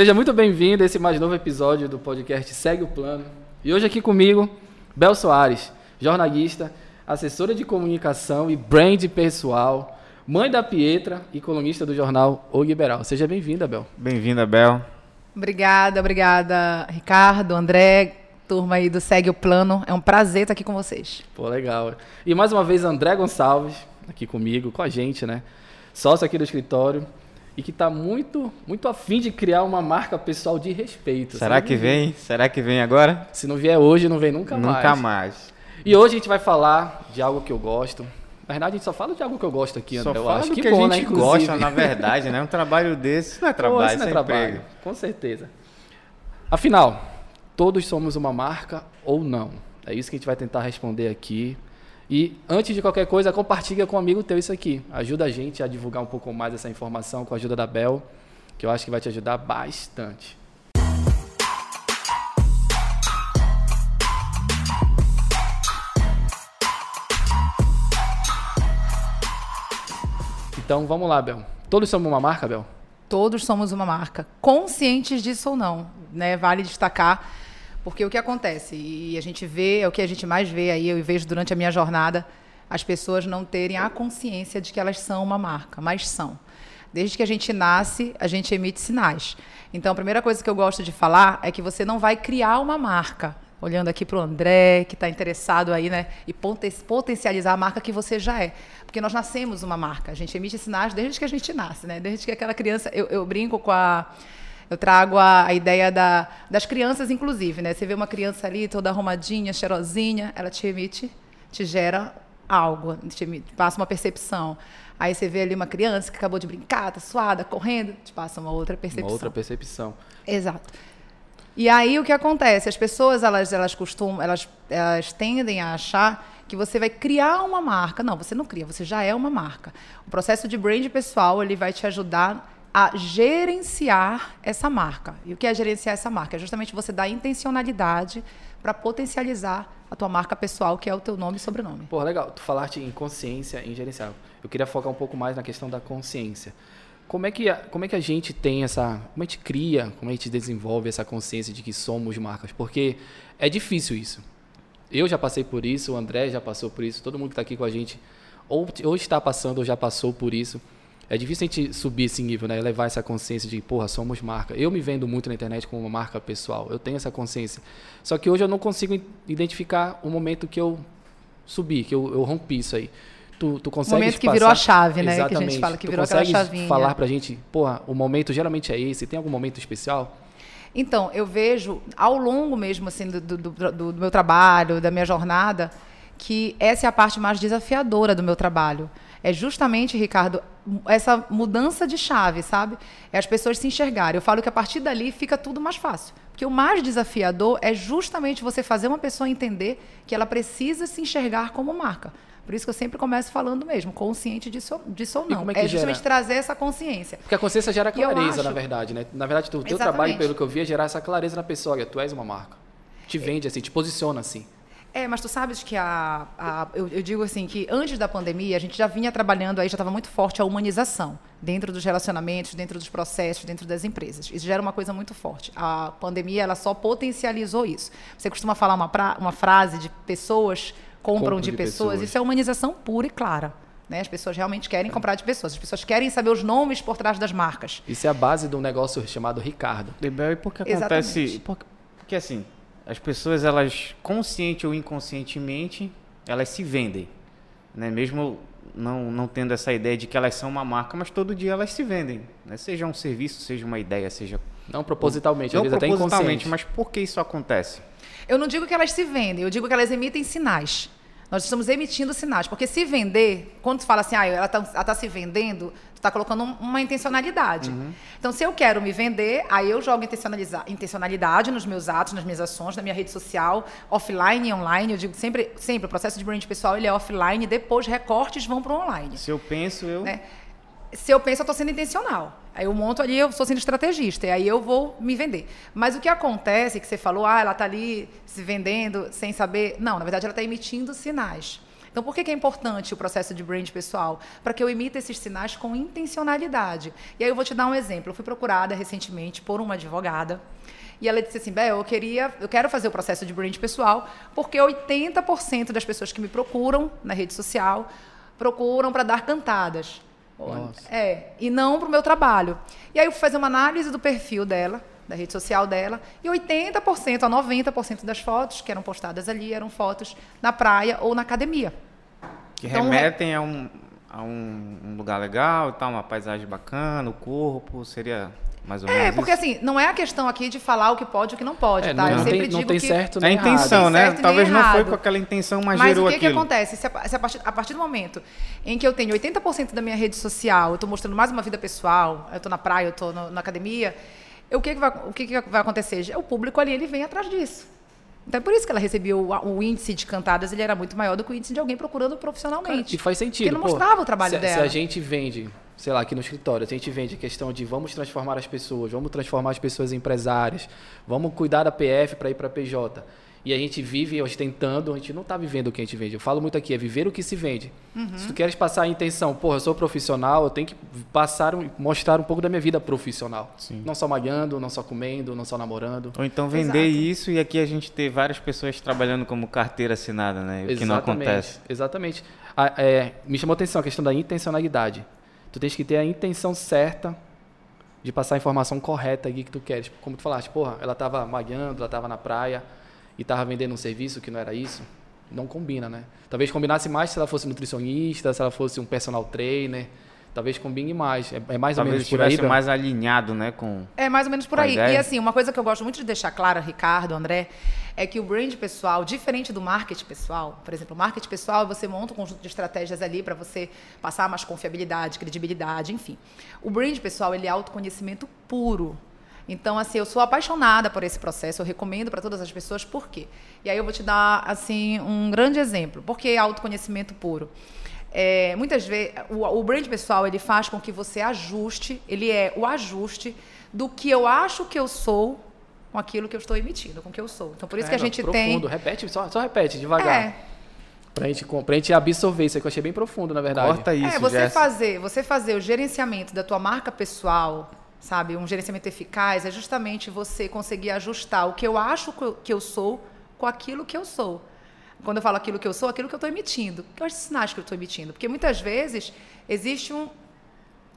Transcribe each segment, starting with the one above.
Seja muito bem-vindo a esse mais novo episódio do podcast Segue o Plano. E hoje aqui comigo, Bel Soares, jornalista, assessora de comunicação e brand pessoal, mãe da Pietra e colunista do jornal O Liberal. Seja bem-vinda, Bel. Bem-vinda, Bel. Obrigada, obrigada, Ricardo, André, turma aí do Segue o Plano. É um prazer estar aqui com vocês. Pô, legal. E mais uma vez, André Gonçalves, aqui comigo, com a gente, né? Sócio aqui do escritório e que está muito, muito afim de criar uma marca pessoal de respeito. Será que vem? Será que vem agora? Se não vier hoje, não vem nunca, nunca mais. Nunca mais. E hoje a gente vai falar de algo que eu gosto. Na verdade, a gente só fala de algo que eu gosto aqui, André. Só eu fala acho que, que bom, a gente né? gosta, na verdade, né? Um trabalho desse não é trabalho, Pô, isso não é, é trabalho. emprego. Com certeza. Afinal, todos somos uma marca ou não? É isso que a gente vai tentar responder aqui. E antes de qualquer coisa, compartilha com um amigo teu isso aqui. Ajuda a gente a divulgar um pouco mais essa informação com a ajuda da Bel, que eu acho que vai te ajudar bastante. Então vamos lá, Bel. Todos somos uma marca, Bel? Todos somos uma marca, conscientes disso ou não, né? Vale destacar, porque o que acontece e a gente vê, é o que a gente mais vê aí, eu vejo durante a minha jornada, as pessoas não terem a consciência de que elas são uma marca, mas são. Desde que a gente nasce, a gente emite sinais. Então, a primeira coisa que eu gosto de falar é que você não vai criar uma marca. Olhando aqui para o André, que está interessado aí, né? E potencializar a marca que você já é. Porque nós nascemos uma marca. A gente emite sinais desde que a gente nasce, né? Desde que aquela criança. Eu, eu brinco com a. Eu trago a, a ideia da, das crianças, inclusive, né? Você vê uma criança ali toda arrumadinha, cheirosinha, ela te emite, te gera algo, te emite, passa uma percepção. Aí você vê ali uma criança que acabou de brincar, tá suada, correndo, te passa uma outra percepção. Uma outra percepção. Exato. E aí o que acontece? As pessoas elas elas costumam, elas, elas tendem a achar que você vai criar uma marca. Não, você não cria, você já é uma marca. O processo de brand pessoal ele vai te ajudar a gerenciar essa marca. E o que é gerenciar essa marca? É justamente você dar intencionalidade para potencializar a tua marca pessoal, que é o teu nome e sobrenome. Pô, legal. Tu falaste em consciência, em gerenciar. Eu queria focar um pouco mais na questão da consciência. Como é que a, como é que a gente tem essa, como a gente cria, como a gente desenvolve essa consciência de que somos marcas? Porque é difícil isso. Eu já passei por isso, o André já passou por isso, todo mundo que está aqui com a gente ou, ou está passando ou já passou por isso. É difícil a gente subir esse nível, né? Levar essa consciência de, porra, somos marca. Eu me vendo muito na internet como uma marca pessoal. Eu tenho essa consciência. Só que hoje eu não consigo identificar o momento que eu subi, que eu, eu rompi isso aí. Tu, tu consegue O momento que passar... virou a chave, né? Exatamente. Que a gente fala que tu virou aquela chavinha. falar pra gente, porra, o momento geralmente é esse. Tem algum momento especial? Então, eu vejo ao longo mesmo assim do, do, do, do meu trabalho, da minha jornada, que essa é a parte mais desafiadora do meu trabalho. É justamente, Ricardo, essa mudança de chave, sabe? É as pessoas se enxergarem. Eu falo que a partir dali fica tudo mais fácil. Porque o mais desafiador é justamente você fazer uma pessoa entender que ela precisa se enxergar como marca. Por isso que eu sempre começo falando mesmo, consciente disso, disso ou não. é, que é justamente gera? trazer essa consciência. Porque a consciência gera clareza, acho- na verdade, né? Na verdade, o teu Exatamente. trabalho, pelo que eu vi, é gerar essa clareza na pessoa. Olha, tu és uma marca. Te vende assim, te posiciona assim. É, mas tu sabes que a, a- eu, eu digo assim que antes da pandemia a gente já vinha trabalhando aí, já estava muito forte a humanização dentro dos relacionamentos, dentro dos processos, dentro das empresas. Isso já era uma coisa muito forte. A pandemia ela só potencializou isso. Você costuma falar uma, pra- uma frase de pessoas compram de, de pessoas. pessoas. Isso é humanização pura e clara. Né? As pessoas realmente querem comprar de pessoas. As pessoas querem saber os nomes por trás das marcas. Isso é a base de um negócio chamado Ricardo. Bebel, e por que Exatamente. acontece? Porque, porque assim, as pessoas, elas, consciente ou inconscientemente, elas se vendem. Né? Mesmo não, não tendo essa ideia de que elas são uma marca, mas todo dia elas se vendem. Né? Seja um serviço, seja uma ideia, seja. Não propositalmente, não às vezes até propositalmente, inconsciente. mas por que isso acontece? Eu não digo que elas se vendem, eu digo que elas emitem sinais. Nós estamos emitindo sinais. Porque se vender, quando tu fala assim, ah, ela está tá se vendendo, tu está colocando um- uma intencionalidade. Então, se eu quero me vender, aí eu jogo intencionalidade nos meus atos, nas minhas ações, na minha rede social, offline e online. Eu digo sempre, sempre o processo de brand pessoal ele é offline, depois recortes vão para o online. Se eu penso, eu. Né? Se eu penso, eu estou sendo intencional. Aí eu monto ali, eu estou sendo estrategista, e aí eu vou me vender. Mas o que acontece, que você falou, ah, ela está ali se vendendo sem saber. Não, na verdade, ela está emitindo sinais. Então, por que é importante o processo de brand pessoal? Para que eu emita esses sinais com intencionalidade. E aí eu vou te dar um exemplo. Eu fui procurada recentemente por uma advogada. E ela disse assim, Bel, eu queria, eu quero fazer o processo de brand pessoal, porque 80% das pessoas que me procuram na rede social procuram para dar cantadas. Nossa. É, e não para o meu trabalho. E aí eu fui fazer uma análise do perfil dela, da rede social dela, e 80% a 90% das fotos que eram postadas ali eram fotos na praia ou na academia. Que Então, remetem a, um, a um, um lugar legal e tal, uma paisagem bacana, o corpo, seria mais ou menos É, porque isso? assim, não é a questão aqui de falar o que pode e o que não pode, É, tá? não, eu não sempre tem, digo não tem que certo É a nem intenção, Nem né? certo, nem Talvez não foi errado. com aquela intenção, mas, Mas gerou o que, que aquilo. acontece? Se a, se a partir, a partir do momento em que eu tenho 80% da minha rede social, eu estou mostrando mais uma vida pessoal, eu estou na praia, eu estou na academia, eu- o, que, que, vai, o que, que vai acontecer? O público ali ele vem atrás disso. Então é por isso que ela recebeu o, o índice de cantadas, ele era muito maior do que o índice de alguém procurando profissionalmente. E faz sentido. Porque não pô. mostrava o trabalho se, dela. Se a gente vende, sei lá, aqui no escritório, se a gente vende a questão de vamos transformar as pessoas, vamos transformar as pessoas em empresárias, vamos cuidar da PF para ir para a PJ. E a gente vive ostentando, a gente não está vivendo o que a gente vende. Eu falo muito aqui, é viver o que se vende. Uhum. Se tu queres passar a intenção, porra, eu sou profissional, eu tenho que passar, um- mostrar um pouco da minha vida profissional. Não só malhando, não só comendo, não só namorando. Ou então vender Exato. isso e aqui a gente ter várias pessoas trabalhando como carteira assinada, né? O que não acontece. Exatamente. A- é, me chamou a atenção a questão da intencionalidade. Tu tens que ter a intenção certa de passar a informação correta aqui que tu queres. Como tu falaste, porra, ela estava malhando, ela estava na praia e estava vendendo um serviço que não era isso. Não combina, né? Talvez combinasse mais se ela fosse nutricionista, se ela fosse um personal trainer. Talvez combine mais. É, é mais ou Talvez menos por aí, Bel? mais alinhado, né? Com... É mais ou menos por aí. ideia. E assim, uma coisa que eu gosto muito de deixar clara, Ricardo, André, é que o brand pessoal, diferente do marketing pessoal, por exemplo, o marketing pessoal, você monta um conjunto de estratégias ali para você passar mais confiabilidade, credibilidade, enfim. O brand pessoal, ele é autoconhecimento puro. Então, assim, eu sou apaixonada por esse processo, eu recomendo para todas as pessoas, por quê? E aí eu vou te dar, assim, um grande exemplo. Por que autoconhecimento puro? É, muitas vezes, o, o brand pessoal, ele faz com que você ajuste, ele é o ajuste do que eu acho que eu sou com aquilo que eu estou emitindo, com o que eu sou. Então, por isso É, que a não, gente profundo. tem... Repete, só, só repete, devagar. É, Pra, gente, pra gente absorver isso aí, que eu achei bem profundo, na verdade. Corta isso, é, você Jess. fazer, você fazer o gerenciamento da tua marca pessoal, sabe, um gerenciamento eficaz é justamente você conseguir ajustar o que eu acho que eu sou com aquilo que eu sou. Quando eu falo aquilo que eu sou, aquilo que eu estou emitindo. Quais sinais que eu estou emitindo? Porque muitas vezes existe um,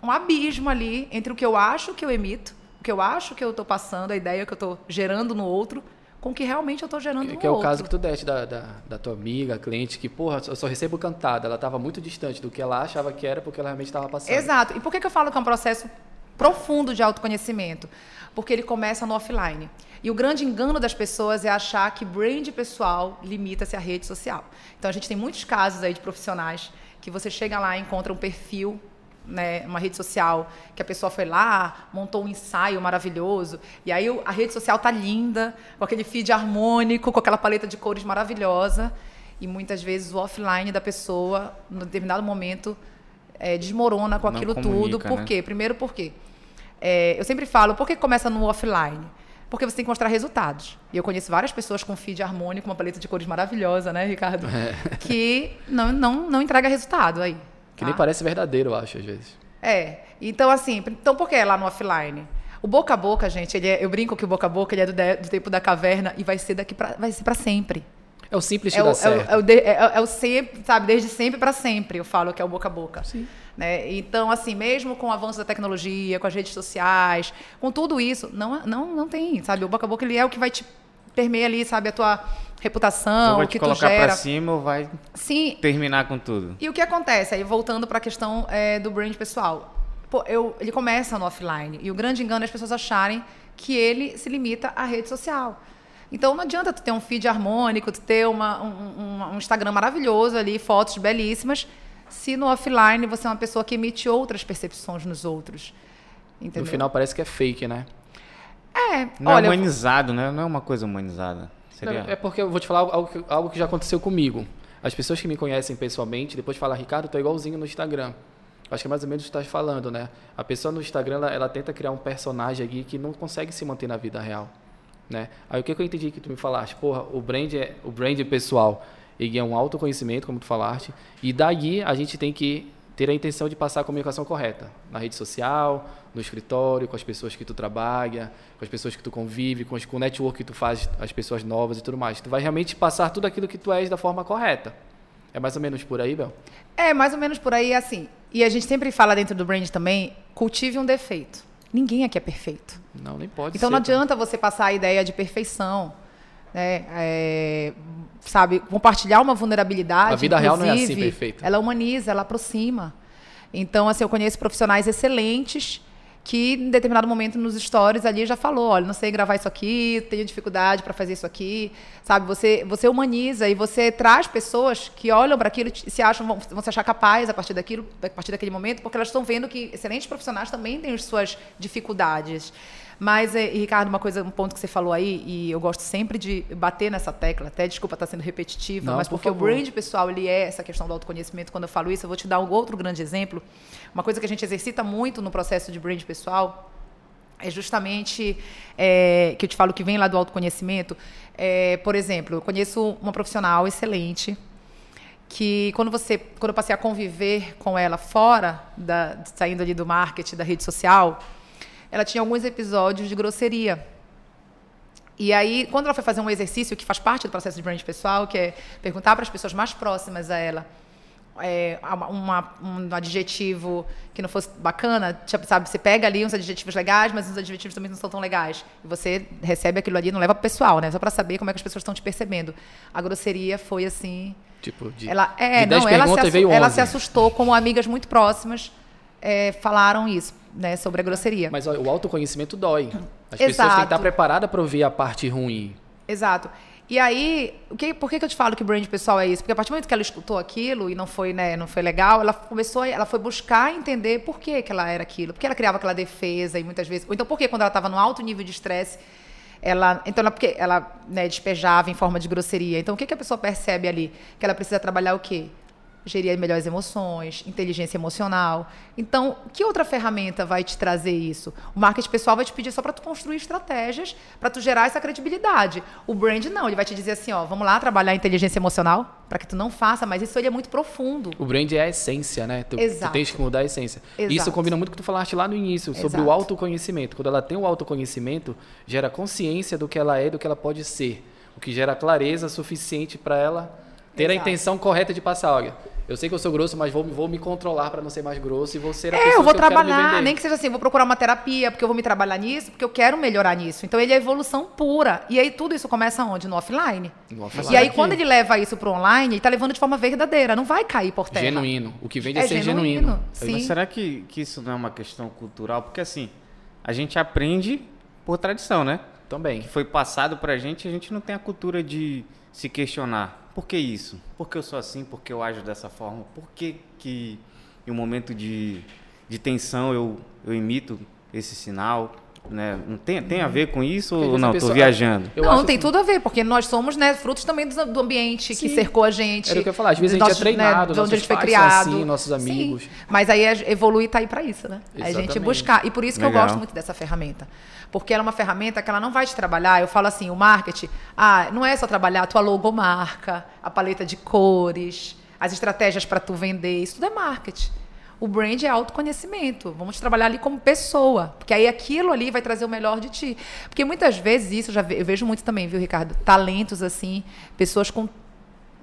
um abismo ali entre o que eu acho que eu emito, o que eu acho que eu estou passando, a ideia que eu estou gerando no outro, com o que realmente eu estou gerando Que, no que é o outro. caso que tu deste da, da, da tua amiga, cliente, que, porra, eu só recebo cantada. Ela estava muito distante do que ela achava que era, porque ela realmente estava passando. Exato. E por que, que eu falo que é um processo profundo de autoconhecimento? Porque ele começa no offline. E o grande engano das pessoas é achar que brand pessoal limita-se à rede social. Então a gente tem muitos casos aí de profissionais que você chega lá e encontra um perfil, né, uma rede social, que a pessoa foi lá, montou um ensaio maravilhoso, e aí a rede social tá linda, com aquele feed harmônico, com aquela paleta de cores maravilhosa, e muitas vezes o offline da pessoa, em determinado momento, é, desmorona com aquilo comunica, tudo. Por né? quê? Primeiro, por quê? É, eu sempre falo, por que começa no offline? Porque você tem que mostrar resultados. E eu conheço várias pessoas com feed harmônico, uma paleta de cores maravilhosa, né, Ricardo? Que não, não, não entrega resultado aí. Que nem tá? parece verdadeiro, eu acho, às vezes. É. Então, assim, então por que é lá no offline? O boca a boca, gente, ele é- eu brinco que o boca a boca ele é do, de- do tempo da caverna e vai ser daqui pra, vai ser para sempre. É o simples que É o, é, o, certo. é, o de- é- é o sempre, sabe, desde sempre para sempre, eu falo que é o boca a boca. Sim. Né? Então, assim, mesmo com o avanço da tecnologia, com as redes sociais, com tudo isso, não, não, não tem, sabe? O boca a boca ele é o que vai te permear ali, sabe, a tua reputação, vai o te que tu colocar gera. pra cima ou vai Sim, terminar com tudo. e o que acontece? Aí voltando para a questão é, do brand pessoal. Pô, eu, ele começa no offline. E o grande engano é as pessoas acharem que ele se limita à rede social. Então não adianta tu ter um feed harmônico, tu ter uma, um, um- Instagram maravilhoso ali, fotos belíssimas, se no offline você é uma pessoa que emite outras percepções nos outros. Entendeu? No final parece que é fake, né? É, Não olha, é humanizado, né? Não é uma coisa humanizada. Seria... Não, É porque eu vou te falar algo que, algo que já aconteceu comigo. As pessoas que me conhecem pessoalmente, depois falam, Ricardo, tô igualzinho no Instagram. Acho que é mais ou menos o que tu estás falando, né? A pessoa no Instagram, ela, ela tenta criar um personagem aqui que não consegue se manter na vida real, né? Aí o que, que eu entendi que tu me falaste? Porra, o brand, é, o brand pessoal, ele é um autoconhecimento, como tu falaste, e daí a gente tem que ter a intenção de passar a comunicação correta na rede social, no escritório, com as pessoas que tu trabalha, com as pessoas que tu convive, com, com o network que tu faz, as pessoas novas e tudo mais. Tu vai realmente passar tudo aquilo que tu és da forma correta. É mais ou menos por aí, Bel? É, mais ou menos por aí, assim. E a gente sempre fala dentro do brand também, cultive um defeito. Ninguém aqui é perfeito. Não, nem pode Então ser, não adianta você passar a ideia de perfeição. Né? É, sabe, compartilhar uma vulnerabilidade. A vida real não é assim, perfeita. Ela humaniza, ela aproxima. Então, assim, eu conheço profissionais excelentes que em determinado momento nos stories ali já falou, olha, não sei gravar isso aqui, tenho dificuldade para fazer isso aqui, sabe? Você você humaniza e você traz pessoas que olham para aquilo e se acham vão, vão se achar capazes a partir daquilo, a partir daquele momento, porque elas estão vendo que excelentes profissionais também têm as suas dificuldades. Mas, eh, Ricardo, uma coisa, um ponto que você falou aí, e eu gosto sempre de bater nessa tecla, até desculpa estar sendo repetitiva, Não, mas por porque o favor. brand pessoal, ele é essa questão do autoconhecimento. Quando eu falo isso, eu vou te dar um outro grande exemplo. Uma coisa que a gente exercita muito no processo de brand pessoal é justamente é, que eu te falo que vem lá do autoconhecimento. É, por exemplo, eu conheço uma profissional excelente que quando você quando eu passei a conviver com ela fora da saindo ali do marketing da rede social ela tinha alguns episódios de grosseria e aí quando ela foi fazer um exercício que faz parte do processo de brand pessoal que é perguntar para as pessoas mais próximas a ela é, uma- um adjetivo que não fosse bacana, tipo, sabe, você pega ali uns adjetivos legais, mas uns adjetivos também não são tão legais. E você recebe aquilo ali, não leva pro pessoal, né? Só para saber como é que as pessoas estão te percebendo. A grosseria foi assim, Tipo, de, ela é, de 10 não, ela se, perguntas assu- veio 11. ela se assustou como amigas muito próximas é, falaram isso, né, sobre a grosseria. Mas ó, o autoconhecimento dói. As pessoas têm que Exato. estar preparadas para ouvir a parte ruim. Exato. E aí, o que, por que, que eu te falo que brand pessoal é isso? Porque a partir do momento que ela escutou aquilo e não foi, né, não foi legal, ela começou, a- ela foi buscar entender por que, que ela era aquilo, por que ela criava aquela defesa e muitas vezes, ou então por que quando ela estava no alto nível de estresse, ela, então ela, porque ela né, despejava em forma de grosseria. Então o que, que a pessoa percebe ali? Que ela precisa trabalhar o quê? Gerir melhores emoções, inteligência emocional. Então, que outra ferramenta vai te trazer isso? O marketing pessoal vai te pedir só para tu construir estratégias, para tu gerar essa credibilidade. O brand não, ele vai te dizer assim, ó, vamos lá trabalhar a inteligência emocional para que tu não faça, mas isso ele é muito profundo. O brand é a essência, né? Tu, tu Exato. tens que mudar a essência. Isso Exato. combina muito com o que tu falaste lá no início, sobre Exato. o autoconhecimento. Quando ela tem o autoconhecimento, gera consciência do que ela é do que ela pode ser. O que gera clareza suficiente para ela ter a Exato. intenção correta de passar. Olha, eu sei que eu sou grosso, mas vou, vou me controlar para não ser mais grosso e vou ser a É, pessoa eu vou que eu trabalhar, vender. nem que seja assim, vou procurar uma terapia, porque eu vou me trabalhar nisso, porque eu quero melhorar nisso. Então ele é evolução pura. E aí tudo isso começa onde? No offline. No E offline. aí, quando ele leva isso pro online, ele tá levando de forma verdadeira, não vai cair por terra. Genuíno. O que vende é, É ser genuíno, genuíno. sim. Mas será que, que isso não é uma questão cultural? Porque assim, a gente aprende por tradição, né? Também. Que foi passado pra gente, a gente não tem a cultura de se questionar. Por que isso? Por que eu sou assim? Por que eu ajo dessa forma? Por que que em um momento de, de tensão eu, eu imito esse sinal? Né? Não tem, tem a ver com isso ou não? pessoa- viajando. Eu não, acho tem que- tudo a ver, porque nós somos né, frutos também do, do ambiente que Sim. cercou a gente. Era o que eu ia falar, às vezes a gente nossos, é treinado, de onde a gente foi são criado. assim, nossos Sim. amigos. Mas aí é evoluir tá aí para isso, né? A gente Exatamente. buscar. E por isso que eu Legal. gosto muito dessa ferramenta. Porque ela é uma ferramenta que ela não vai te trabalhar. Eu falo assim, o marketing, ah, não é só trabalhar a tua logomarca, a paleta de cores, as estratégias para tu vender, isso tudo é marketing. O brand é autoconhecimento. Vamos trabalhar ali como pessoa. Porque aí aquilo ali vai trazer o melhor de ti. Porque muitas vezes isso, eu já ve- eu vejo muito também, viu, Ricardo? Talentos assim, pessoas com.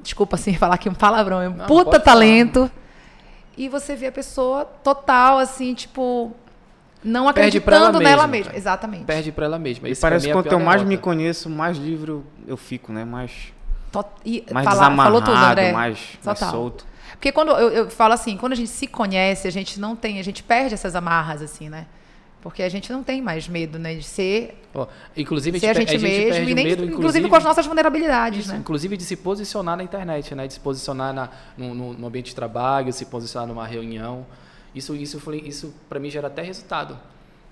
Desculpa assim falar aqui um palavrão, é um Não, puta pode falar. talento. E você vê a pessoa total, assim, tipo. Não Perde acreditando nela mesma, mesma. Exatamente. Perde pra ela mesma. E parece que é quanto eu mais me conheço, mais livre eu, fico, né? Mais, To- e mais falar- desamarrado, falou tudo, André. mais, mais solto. Porque quando eu, eu falo assim, quando a gente se conhece, a gente não tem, a gente perde essas amarras, assim, né? Porque a gente não tem mais medo, né? De ser, Ó, inclusive, ser a pe- gente, mesmo, perde e nem, medo, inclusive, com as nossas vulnerabilidades, Isso, né? inclusive de se posicionar na internet, né? De se posicionar na, no, no- ambiente de trabalho, se posicionar numa reunião. Isso, isso, isso para mim gera até resultado.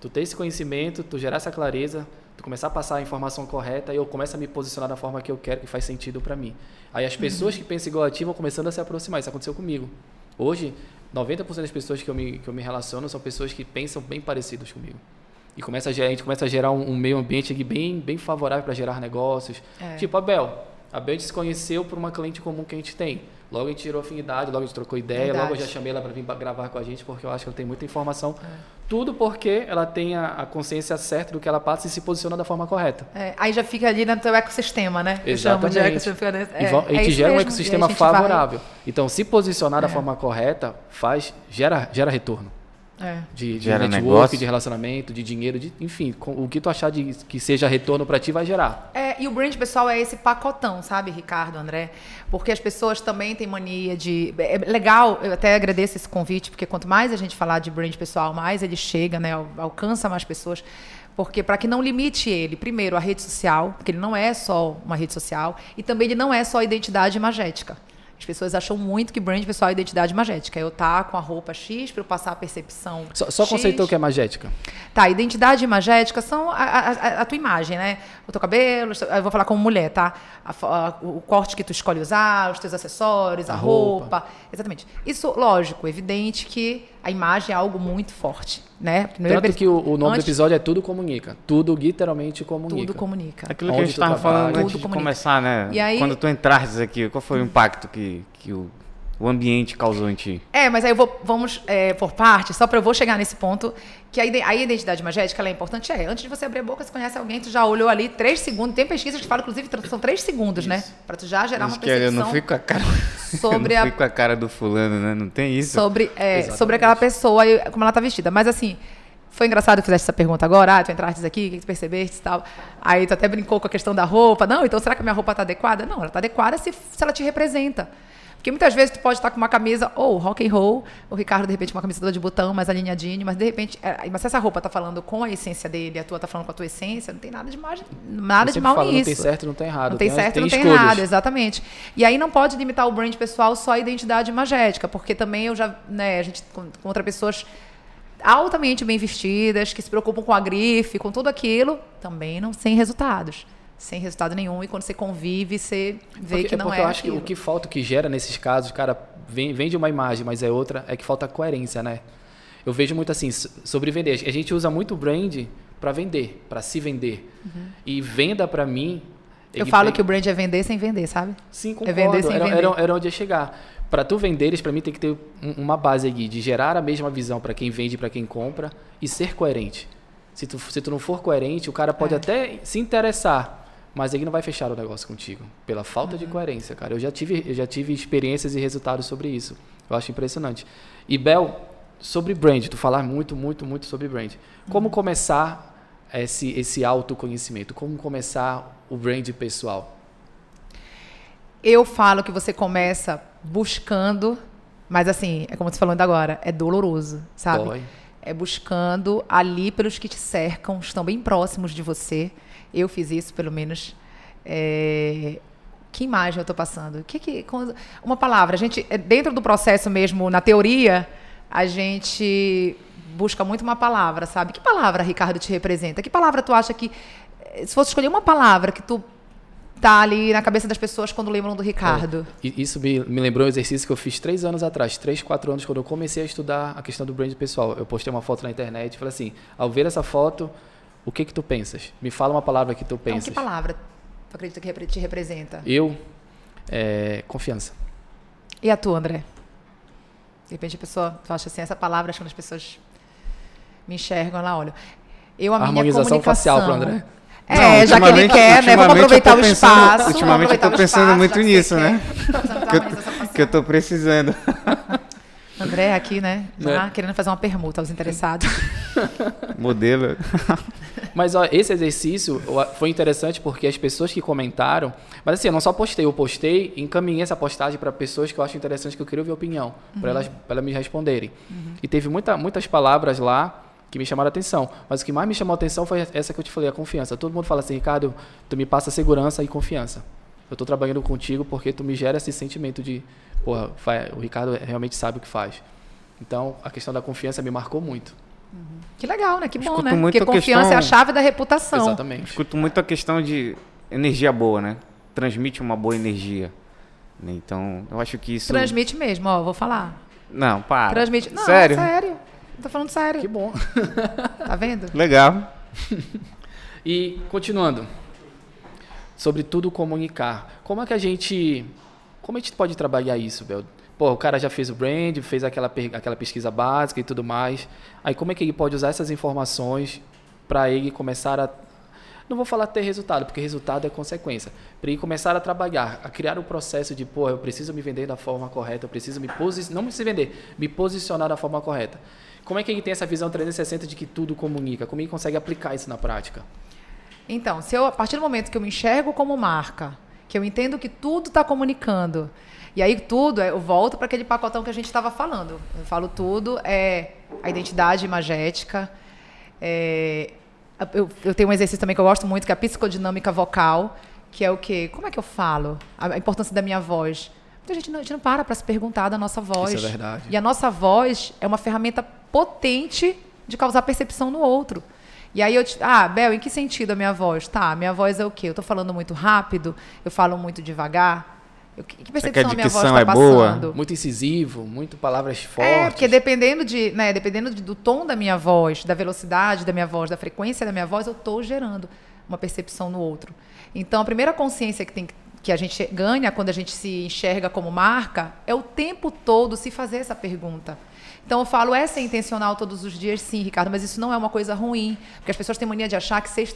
Tu ter esse conhecimento, tu gerar essa clareza, começar a passar a informação correta e eu começo a me posicionar da forma que eu quero, que faz sentido para mim. Aí as pessoas Uhum. que pensam igual a ti vão começando a se aproximar. Isso aconteceu comigo. Hoje, 90% das pessoas que eu, me, que eu me relaciono são pessoas que pensam bem parecidos comigo. E começa a, gerar, a gente começo a gerar um, um meio ambiente bem, bem favorável para gerar negócios. É. Tipo, Abel, A Bel se conheceu por uma cliente comum que a gente tem. Logo a gente tirou afinidade, logo a gente trocou ideia, Verdade. logo eu já chamei ela para vir gravar com a gente, porque eu acho que ela tem muita informação. Tudo porque ela tem a, a consciência certa do que ela passa e se posiciona da forma correta. É, aí já fica ali no teu ecossistema, né? Eu chamo de Exatamente. ecossistema. né? E É, vo- a é gente isso gera um ecossistema E gente vai- favorável. Então, se posicionar da É. forma correta, faz gera, gera retorno. É. De, de network, negócio. de relacionamento, de dinheiro, de, enfim, com- o que tu achar de, que seja retorno para ti vai gerar. É, e o brand pessoal é esse pacotão, sabe, Ricardo, André? Porque as pessoas também têm mania de. É legal, eu até agradeço esse convite, porque quanto mais a gente falar de brand pessoal, mais ele chega, né? al- Alcança mais pessoas. Porque para que não limite ele, primeiro, a rede social, porque ele não é só uma rede social, e também ele não é só identidade imagética. As pessoas acham muito que brand pessoal é identidade imagética. Eu tá com a roupa X para eu passar a percepção. Só, só conceitou que é magética. Tá, identidade imagética são a, a- a- tua imagem, né? O teu cabelo, eu vou falar como mulher, tá? A o corte que tu escolhe usar, os teus acessórios, a, A roupa. roupa. Exatamente. Isso, lógico, evidente que a imagem é algo muito forte, né? Primeiro, Tanto que o, o nome antes, do episódio é Tudo Comunica. Tudo literalmente comunica. Tudo comunica. Aquilo que Onde a gente tu estava falando Tudo antes de começar, né? E aí- Quando tu entraste aqui, qual foi o impacto que, que o, o ambiente causou em ti? É, mas aí eu vou, vamos é, por partes, só para eu vou chegar nesse ponto, que a, a identidade magética ela é importante. É, antes de você abrir a boca, você conhece alguém, tu já olhou ali três segundos. Tem pesquisas que falam, inclusive, são três segundos, né? Para tu já gerar uma que eu percepção não fui com a cara. sobre eu a não fui com a cara do fulano, né? Não tem isso? sobre, é, sobre aquela pessoa e como ela tá vestida. Mas assim, foi engraçado que fizesse essa pergunta agora, ah, tu entraste aqui, o que tu percebeste e tal. Aí tu até brincou com a questão da roupa. Não, então será que a minha roupa tá adequada? Não, ela tá adequada se, se ela te representa. Porque muitas vezes tu pode estar com uma camisa, ou rock and roll, o Ricardo, de repente, uma camisa toda de botão, mais alinhadinho, mas de repente. é, mas se essa roupa tá falando com a essência dele, a tua tá falando com a tua essência, não tem nada de, mais, nada de mal falo, nisso. Não tem certo, não tem errado. Não tem, as- certo, não tem escolhas. errado, exatamente. E aí não pode limitar o brand pessoal só à identidade imagética, porque também eu já, né, a gente con- contra pessoas altamente bem vestidas, que se preocupam com a grife, com tudo aquilo, também não sem resultados. Sem resultado nenhum. E quando você convive, você vê Porque, que não porque é eu acho que aquilo. o que falta, o que gera nesses casos, cara, vem, vem de uma imagem, mas é outra, é que falta coerência, né? Eu vejo muito assim, so- sobre vender. A gente usa muito brand para vender, para se vender. E venda para mim. Eu falo tem- que o brand é vender sem vender, sabe? Sim, é concordo. vender sem era, vender. Era, era onde ia chegar. Para tu venderes, para mim tem que ter um- uma base aqui de gerar a mesma visão para quem vende e para quem compra e ser coerente. Se tu, se tu não for coerente, o cara pode É. até se interessar, mas ele não vai fechar o negócio contigo pela falta Uhum. de coerência, cara. Eu já tive, eu já tive experiências e resultados sobre isso. Eu acho impressionante. E Bel, sobre brand, tu falar muito, muito, muito sobre brand. Uhum. Como começar esse esse autoconhecimento? Como começar o brand pessoal? Eu falo que você começa buscando, mas assim, é como você falou ainda agora, é doloroso, sabe? Dói. É buscando ali pelos que te cercam, estão bem próximos de você. Eu fiz isso, pelo menos. É, Que imagem eu estou passando? Que que, uma palavra. A gente, é, dentro do processo mesmo, na teoria, a gente busca muito uma palavra, sabe? Que palavra, Ricardo, te representa? Que palavra tu acha que, eh, se fosse escolher uma palavra que tu tá ali na cabeça das pessoas quando lembram do Ricardo? E Isso me, me lembrou um exercício que eu fiz três anos atrás, três, quatro anos, quando eu comecei a estudar a questão do brand pessoal. Eu postei uma foto na internet e falei assim: ao ver essa foto, o que que tu pensas? Me fala uma palavra que tu Então, pensas. que palavra tu acredita que te representa? Eu, é, confiança. E a tua, André? De repente a pessoa, tu acha assim, essa palavra, acho que as pessoas me enxergam, ela olha. Eu, a minha Harmonização comunicação... facial pro André. É, Não, já que ele quer, né? Vamos aproveitar o pensando- espaço. ultimamente eu tô pensando espaço, muito nisso, né? Que eu-. Que eu tô precisando. André aqui, né? Já Né? querendo fazer uma permuta aos interessados. Modelo. Mas ó, esse exercício foi interessante porque as pessoas que comentaram. Mas assim, eu não só postei, eu postei encaminhei essa postagem para pessoas que eu acho interessante, que eu queria ouvir opinião, para elas, pra elas me responderem. E teve muita, muitas palavras lá que me chamaram a atenção. Mas o que mais me chamou a atenção foi essa que eu te falei, a confiança. Todo mundo fala assim, Ricardo, tu me passa segurança e confiança. Eu estou trabalhando contigo porque tu me gera esse sentimento de, porra, o Ricardo realmente sabe o que faz. Então, a questão da confiança me marcou muito. Que legal, né? Que bom, Escuto né? muito Porque a confiança questão- é a chave da reputação. Exatamente. Escuto muito a questão de energia boa, né? Transmite uma boa energia. né? Então, eu acho que isso. Transmite mesmo, ó, vou falar. Não, para. Transmite. Não, Sério? sério. Tô falando sério. Que bom. Tá vendo? Legal. E continuando. sobre tudo comunicar. Como é que a gente, como a gente pode trabalhar isso, Bel? Pô, o cara já fez o brand, fez aquela, aquela pesquisa básica e tudo mais. Aí como é que ele pode usar essas informações para ele começar a não vou falar ter resultado, porque resultado é consequência. Para ele começar a trabalhar, a criar o processo de, pô, eu preciso me vender da forma correta, eu preciso me posicionar, não me vender, me posicionar da forma correta. Como é que ele tem essa visão 360 de que tudo comunica? Como ele consegue aplicar isso na prática? Então, se eu, a partir do momento que eu me enxergo como marca, que eu entendo que tudo está comunicando, e aí tudo, eu volto para aquele pacotão que a gente estava falando. Eu falo tudo, é a identidade imagética, é, eu, eu, tenho um exercício também que eu gosto muito, que é a psicodinâmica vocal, que é o quê? Como é que eu falo? A, a importância da minha voz. Muita gente não, a gente não para para se perguntar da nossa voz. Isso é verdade. E a nossa voz é uma ferramenta potente de causar percepção no outro. E aí eu te, ah, Bel, em que sentido a minha voz? Tá, minha voz é o quê? Eu estou falando muito rápido? Eu falo muito devagar? Eu, que percepção a, a minha voz está é passando? Boa? Muito incisivo, muito palavras fortes. É, porque dependendo, de, né, dependendo de, do tom da minha voz, da velocidade da minha voz, da frequência da minha voz, eu estou gerando uma percepção no outro. Então, a primeira consciência que, tem, que a gente ganha quando a gente se enxerga como marca é o tempo todo se fazer essa pergunta. Então eu falo, é ser intencional todos os dias, sim, Ricardo, mas isso não é uma coisa ruim. Porque as pessoas têm mania de achar que ser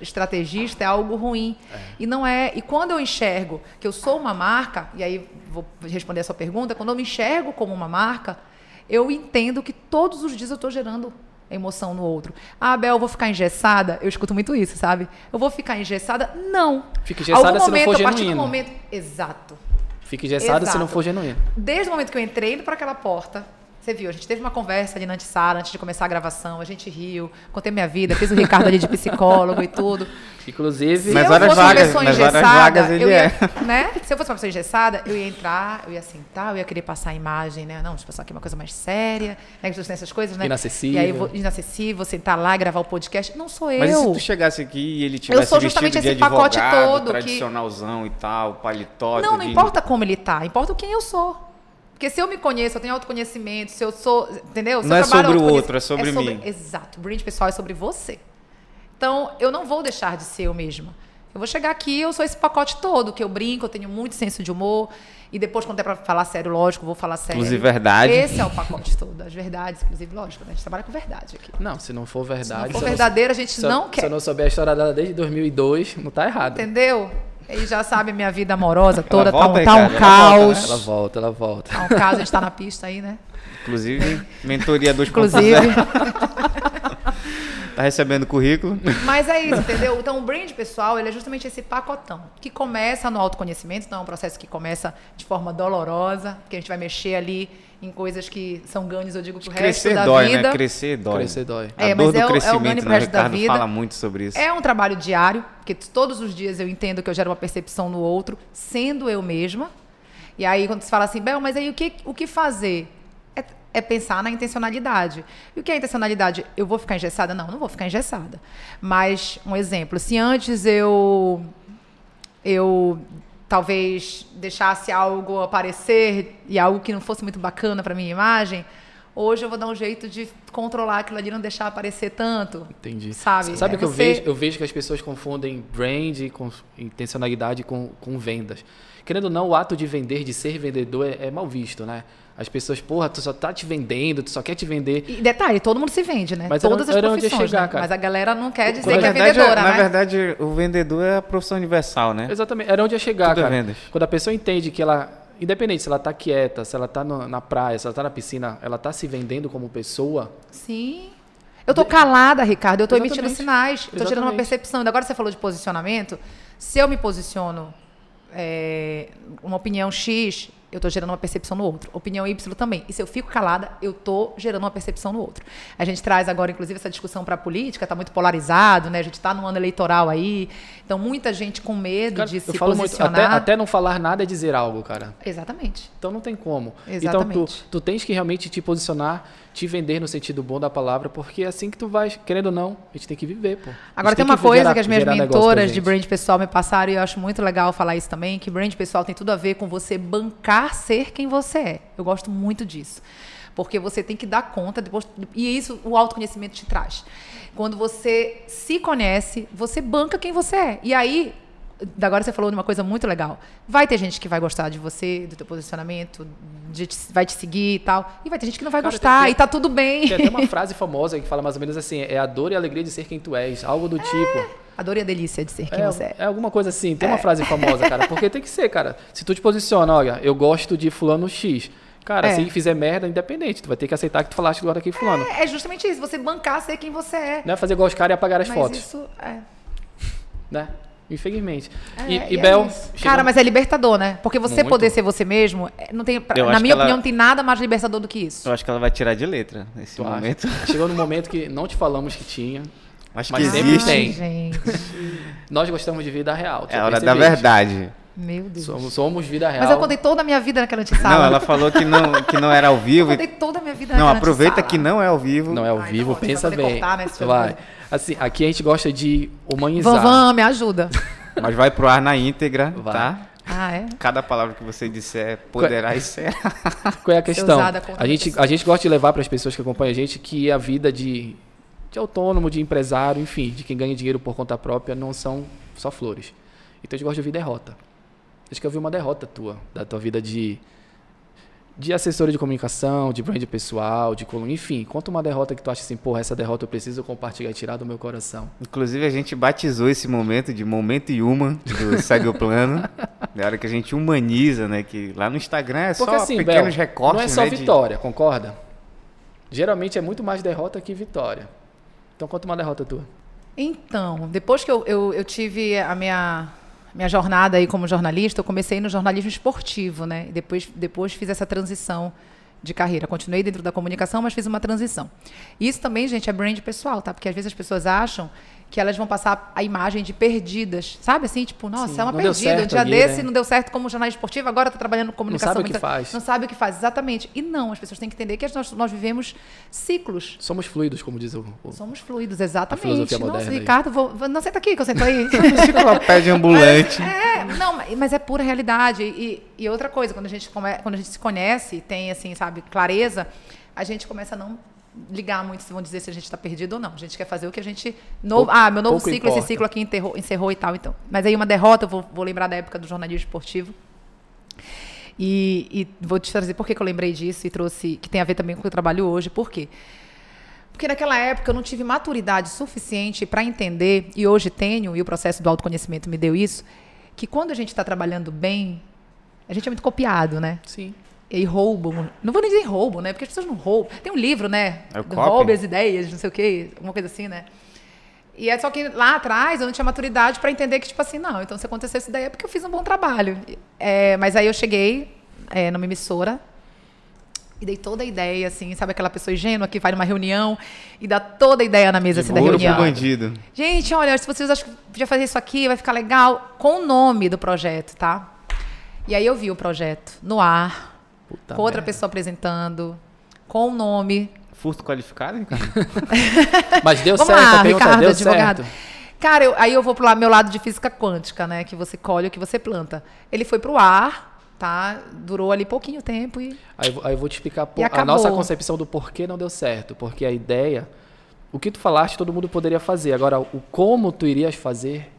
estrategista é algo ruim. É. E não é. E quando eu enxergo que eu sou uma marca, e aí vou responder a sua pergunta, quando eu me enxergo como uma marca, eu entendo que todos os dias eu estou gerando emoção no outro. Ah, Bel, eu vou ficar engessada? Eu escuto muito isso, sabe? Eu vou ficar engessada? Não. Fica engessada Algum se momento, não for genuíno. A partir do momento... Exato. Fica engessada Exato. se não for genuíno. Desde o momento que eu entrei para aquela porta, você viu, a gente teve uma conversa ali na Antissara antes de começar a gravação, a gente riu, contei minha vida, fiz o Ricardo ali de psicólogo e tudo. Inclusive, se mas eu fosse vagas, uma pessoa engessada, eu ia, é. né? Se eu fosse uma pessoa engessada, eu ia entrar, eu ia sentar, eu ia querer passar a imagem, né? Não, deixa eu passar aqui uma coisa mais séria, né? Que essas coisas, né? Inacessível. E aí vou, inacessível, sentar lá, gravar o podcast. Não sou eu. Mas e se tu chegasse aqui e ele tivesse eu sou justamente esse pacote todo tradicionalzão que... e tal, paletó... Não, não importa como ele tá, importa quem eu sou. Porque se eu me conheço, eu tenho autoconhecimento, se eu sou. Entendeu? Se não é sobre o outro, é sobre, é sobre mim. Exato. O brand pessoal é sobre você. Então, eu não vou deixar de ser eu mesma. Eu vou chegar aqui, eu sou esse pacote todo, que eu brinco, eu tenho muito senso de humor. E depois, quando é para falar sério, lógico, vou falar sério. Inclusive verdade. Esse é o pacote todo, as verdades, inclusive, lógico, né? A gente trabalha com verdade aqui. Não, se não for verdade... Se não for verdadeira, a gente se não quer. Se eu não souber a história dela desde 2002, não está errado. Entendeu? Ele já sabe minha vida amorosa toda, tá, um, tá um caos. Ela volta, ela volta. Tá um caos, a gente tá na pista aí, né? Inclusive, mentoria 2.0. Inclusive. tá recebendo currículo. Mas é isso, entendeu? Então, o brand pessoal, ele é justamente esse pacotão, que começa no autoconhecimento, então é um processo que começa de forma dolorosa, que a gente vai mexer ali em coisas que são ganhos, eu digo, pro Crescer resto da dói, vida. Né? Crescer dói. Crescer dói. É, a mas é, o, é o ganho pro né? resto da vida. fala muito sobre isso. É um trabalho diário, porque todos os dias eu entendo que eu gero uma percepção no outro, sendo eu mesma. E aí, quando você fala assim, Bel, mas aí o que, o que fazer? É, pensar na intencionalidade. E o que é intencionalidade? Eu vou ficar engessada? Não, não vou ficar engessada. Mas, um exemplo, se antes eu eu talvez deixasse algo aparecer e algo que não fosse muito bacana para minha imagem, hoje eu vou dar um jeito de controlar aquilo ali, não deixar aparecer tanto. Entendi. Sabe? Sabe é que você... eu vejo? Eu vejo que as pessoas confundem brand com intencionalidade com, com vendas. Querendo ou não, o ato de vender, de ser vendedor é, é mal visto, né? As pessoas, porra, tu só tá te vendendo, tu só quer te vender. E detalhe, todo mundo se vende, né? Mas Todas era, as profissões, chegar, né? Mas a galera não quer dizer que é vendedora, Na né? verdade, o vendedor é a profissão universal, né? Exatamente. Era onde ia chegar, Tudo é cara. É vendas. Quando a pessoa entende que ela, independente se ela tá quieta, se ela tá no, na praia, se ela tá na piscina, ela tá se vendendo como pessoa. Sim. Eu tô calada, Ricardo, eu tô Exatamente. emitindo sinais, eu tô gerando uma percepção. Agora você falou de posicionamento. Se eu me posiciono é, uma opinião X, eu estou gerando uma percepção no outro. Opinião Y também. E se eu fico calada, eu estou gerando uma percepção no outro. A gente traz agora, inclusive, essa discussão para a política, está muito polarizado, né? A gente está no ano eleitoral aí. Então, muita gente com medo cara, de se posicionar. Muito, até, até, não falar nada é dizer algo, cara. Exatamente. Então não tem como. Exatamente. Então tu, tu tens que realmente te posicionar te vender no sentido bom da palavra, porque é assim que tu vai, querendo ou não, a gente tem que viver, pô. Agora tem, tem uma coisa gerar, que as minhas mentoras de brand pessoal me passaram e eu acho muito legal falar isso também, que brand pessoal tem tudo a ver com você bancar ser quem você é. Eu gosto muito disso. Porque você tem que dar conta depois e isso o autoconhecimento te traz. Quando você se conhece, você banca quem você é. E aí agora você falou de uma coisa muito legal. Vai ter gente que vai gostar de você, do teu posicionamento, de vai te seguir e tal. E vai ter gente que não vai Cara, gostar tem- e tá tudo bem. Tem até uma frase famosa que fala mais ou menos assim: é a dor e a alegria de ser quem tu és. Algo do tipo. A dor e a delícia de ser quem É, você é. é alguma coisa assim. Tem uma frase famosa, cara. Porque tem que ser, cara. Se tu te posiciona, olha, eu gosto de fulano X. Cara, É. se fizer merda, independente, tu vai ter que aceitar que tu falaste agora aqui fulano. É, é justamente isso, você bancar ser quem você é. Não é fazer igual os caras e apagar as Mas fotos, isso é. né? Infelizmente. É, e, e e é Bel, chegou- Cara, mas é libertador, né? Porque você Muito. poder ser você mesmo, é, não tem, Eu na minha ela- opinião, não tem nada mais libertador do que isso. Eu acho que ela vai tirar de letra nesse tu acha? momento. chegou no momento que não te falamos que tinha. Acho Mas que sempre existe. tem. gente. Nós gostamos de vida real. É hora da verdade. Meu Deus. Somos, somos vida real. Mas eu contei toda a minha vida naquela antessala. Não, ela falou que não, que não era ao Eu vivo. contei toda a minha vida Não, naquela aproveita que não é ao vivo. Não é ao Ai, vivo, não, pensa bem. cortar, né, vai. Assim, aqui a gente gosta de humanizar. Van, me ajuda. Mas vai pro ar na íntegra, Vai. tá? Ah, é? Cada palavra que você disser poderá ser. Qual é a questão? A gente, a gente gosta de levar para as pessoas que acompanham a gente que a vida de, de autônomo, de empresário, enfim, de quem ganha dinheiro por conta própria, não são só flores. Então a gente gosta de ouvir derrota. Acho que eu vi uma derrota tua, da tua vida de, de assessora de comunicação, de brand pessoal, de coluna, enfim. Conta uma derrota que tu acha assim, porra, essa derrota eu preciso compartilhar e tirar do meu coração. Inclusive, a gente batizou esse momento de Momento Yuma do Segue o Plano. É hora que a gente humaniza, né? Que lá no Instagram é Porque só assim, pequenos Bel, recortes, não é só né? de- vitória, concorda? Geralmente é muito mais derrota que vitória. Então conta uma derrota tua. Então, depois que eu, eu, eu tive a minha, minha jornada aí como jornalista, eu comecei no jornalismo esportivo, né? E depois, depois fiz essa transição de carreira. Continuei dentro da comunicação, mas fiz uma transição. Isso também, gente, é brand pessoal, tá? Porque às vezes as pessoas acham que elas vão passar a imagem de perdidas, sabe? Assim, tipo, nossa, Sim, é uma não perdida. Um dia ali, desse né? não deu certo como jornalista esportivo, agora tá trabalhando com comunicação. sabe o que faz. Não sabe o que faz, exatamente. E não, as pessoas têm que entender que nós, nós vivemos ciclos. Somos fluidos, como diz o. o- Somos fluidos, exatamente. filosofia Nossa, moderna. Ricardo, vou, vou- não senta aqui, que eu sento aí. Enciclopédia ambulante. é, não, mas é pura realidade. E, e outra coisa, quando a, gente come, quando a gente se conhece, tem, assim, sabe, clareza, a gente começa a não ligar muito se vão dizer se a gente está perdido ou não. A gente quer fazer o que a gente... Novo, ah, meu novo ciclo, importa. esse ciclo aqui enterrou, encerrou e tal, então. Mas aí uma derrota, eu vou, vou lembrar da época do jornalismo esportivo. E, e vou te trazer por que que eu lembrei disso e trouxe, que tem a ver também com o que eu trabalho hoje. Por quê? Porque naquela época eu não tive maturidade suficiente para entender, e hoje tenho, e o processo do autoconhecimento me deu isso, que quando a gente está trabalhando bem, a gente é muito copiado, né? Sim. E roubam. Não vou nem dizer roubo, né? Porque as pessoas não roubam. Tem um livro, né? É. Roube as ideias, não sei o quê, alguma coisa assim, né? E é só que lá atrás eu não tinha maturidade para entender que, tipo assim, não, então se aconteceu isso daí é porque eu fiz um bom trabalho. É, mas aí eu cheguei é, numa emissora e dei toda a ideia, assim, sabe aquela pessoa ingênua que vai numa reunião e dá toda a ideia na mesa assim, da Ouro pro reunião. bandido. Gente, olha, se vocês acham que podia fazer isso aqui, vai ficar legal, com o nome do projeto, tá? E aí eu vi o projeto no ar, Puta com outra merda. pessoa apresentando, com o nome. Furto qualificado, Ricardo? Mas deu Vamos certo, lá, a pergunta Ricardo, deu advogado. certo. Cara, eu- aí eu vou pro meu lado de física quântica, né? Que você colhe o que você planta. Ele foi pro ar, tá? Durou ali pouquinho tempo e. Aí, eu vou- aí eu vou te explicar po- E a nossa concepção do porquê não deu certo. Porque a ideia, o que tu falaste, todo mundo poderia fazer. Agora, o como tu irias fazer,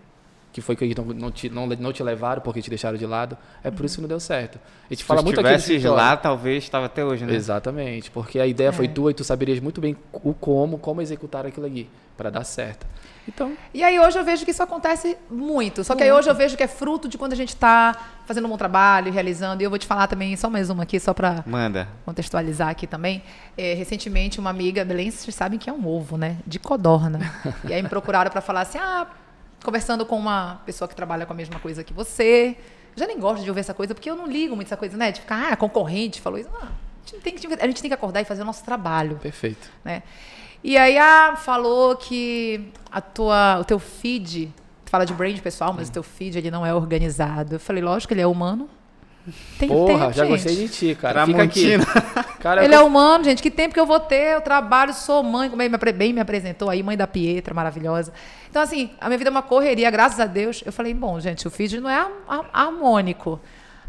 que foi que não, não, te, não, não te levaram porque te deixaram de lado, é por isso que não deu certo. A gente Se fala muito aqui de estivesses vitória. lá, talvez estava até hoje, né? Exatamente, porque a ideia foi É. tua e tu saberias muito bem o como, como executar aquilo ali, para dar certo. Então, E aí hoje eu vejo que isso acontece muito. Só que aí hoje eu vejo que é fruto de quando a gente está fazendo um bom trabalho, realizando. E eu vou te falar também, só mais uma aqui, só para Manda. contextualizar aqui também. É, recentemente, uma amiga, Belém, vocês sabem que é um ovo, né? De codorna. e aí me procuraram para falar assim: ah, conversando com uma pessoa que trabalha com a mesma coisa que você. Já nem gosto de ouvir essa coisa, porque eu não ligo muito essa coisa, né? De ficar, ah, concorrente falou isso. Ah, a, gente tem que, a gente tem que acordar e fazer o nosso trabalho perfeito. né? E aí ah, falou que a tua, o teu feed, tu fala de brand pessoal, mas o teu feed ele não é organizado. Eu falei, lógico, ele é humano. Tem Porra, tempo, já gente. gostei de ti, cara. Fica aqui. Cara, Ele eu é humano, gente. Que tempo que eu vou ter? Eu trabalho, sou mãe, como ele bem me apresentou aí, mãe da Pietra, maravilhosa. Então, assim, a minha vida é uma correria, graças a Deus. Eu falei, bom, gente, o feed não é har- har- harmônico,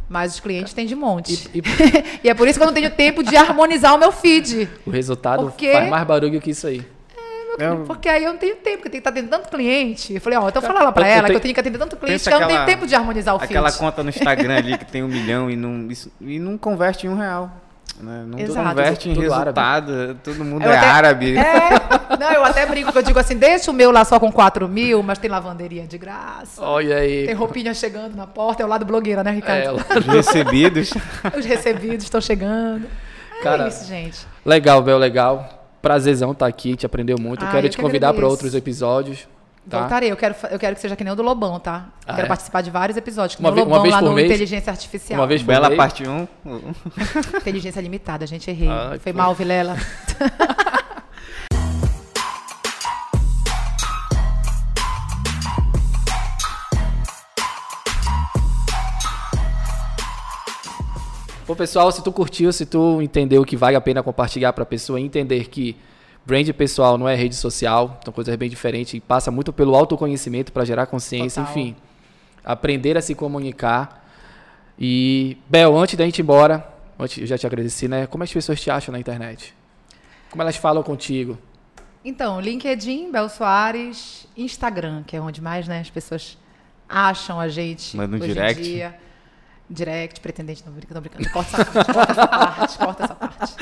mas os clientes têm de monte. E, e E é por isso que eu não tenho tempo de harmonizar o meu feed. o resultado Porque- faz mais barulho que isso aí. Eu- Porque aí eu não tenho tempo, porque tem que estar atendendo tanto cliente. Eu falei, ó, então fala lá pra Eu- eu ela que tenho- eu tenho que atender tanto cliente que eu não aquela- tenho tempo de harmonizar o Aquela feed. conta no Instagram ali que tem um milhão e não, isso- e não converte em um real. Né? Não Exato. converte em resultado. Todo mundo Eu é até- árabe. É, não, eu até brinco que eu digo assim, deixa o meu lá só com 4 mil, mas tem lavanderia de graça. Olha aí. Tem roupinha chegando na porta, é o lado blogueira, né, Ricardo? É, ela- Os recebidos. Os recebidos estão chegando. É Cara, isso, gente. Legal, Bel, legal. Prazerzão estar aqui, te aprendeu muito. Ah, Quero eu te que convidar para outros episódios. Tá? Voltarei. Eu quero, eu quero que seja que nem o do Lobão, tá? Eu Ah, quero é? participar de vários episódios. Uma nem o ve- uma Lobão vez lá por no mês? Inteligência Artificial. Uma vez por Bela mês. parte 1. Inteligência limitada, gente, errei. Ai, Foi pô. mal, Vilela. Pô, pessoal, se tu curtiu, se tu entendeu que vale a pena compartilhar para a pessoa entender que brand pessoal não é rede social, são coisas bem diferentes e passa muito pelo autoconhecimento para gerar consciência, Total. enfim, aprender a se comunicar. E, Bel, antes da gente ir embora, antes, eu já te agradeci, né? Como as pessoas te acham na internet? Como elas falam contigo? Então, LinkedIn, Bel Soares, Instagram, que é onde mais né, as pessoas acham a gente. Manda um hoje em direct. dia. Direct, pretendente, não brincando, não brincando. Corta essa parte, corta essa parte, corta essa parte.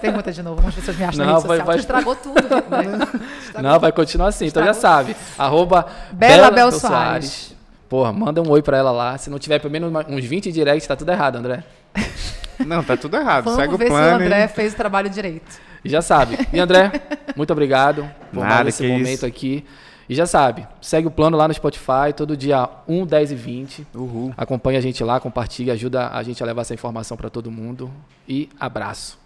Pergunta de novo, algumas pessoas me acham Não, na rede vai- social. vai- Tu estragou tudo, né? Estragou Não, vai continuar assim, então já Estragou. sabe. Arroba Bela Bel Bel Soares. Porra, manda um oi pra ela lá. Se não tiver pelo menos uns 20 directs, tá tudo errado, André. Não, tá tudo errado. Vamos Segue o ver se o plano. André hein? fez o trabalho direito. Já sabe. E André, muito obrigado por Nada, mais esse momento isso. aqui. E já sabe, segue o plano lá no Spotify, todo dia 1, 10 e 20. Uhul. Acompanha a gente lá, compartilha, ajuda a gente a levar essa informação para todo mundo. E abraço.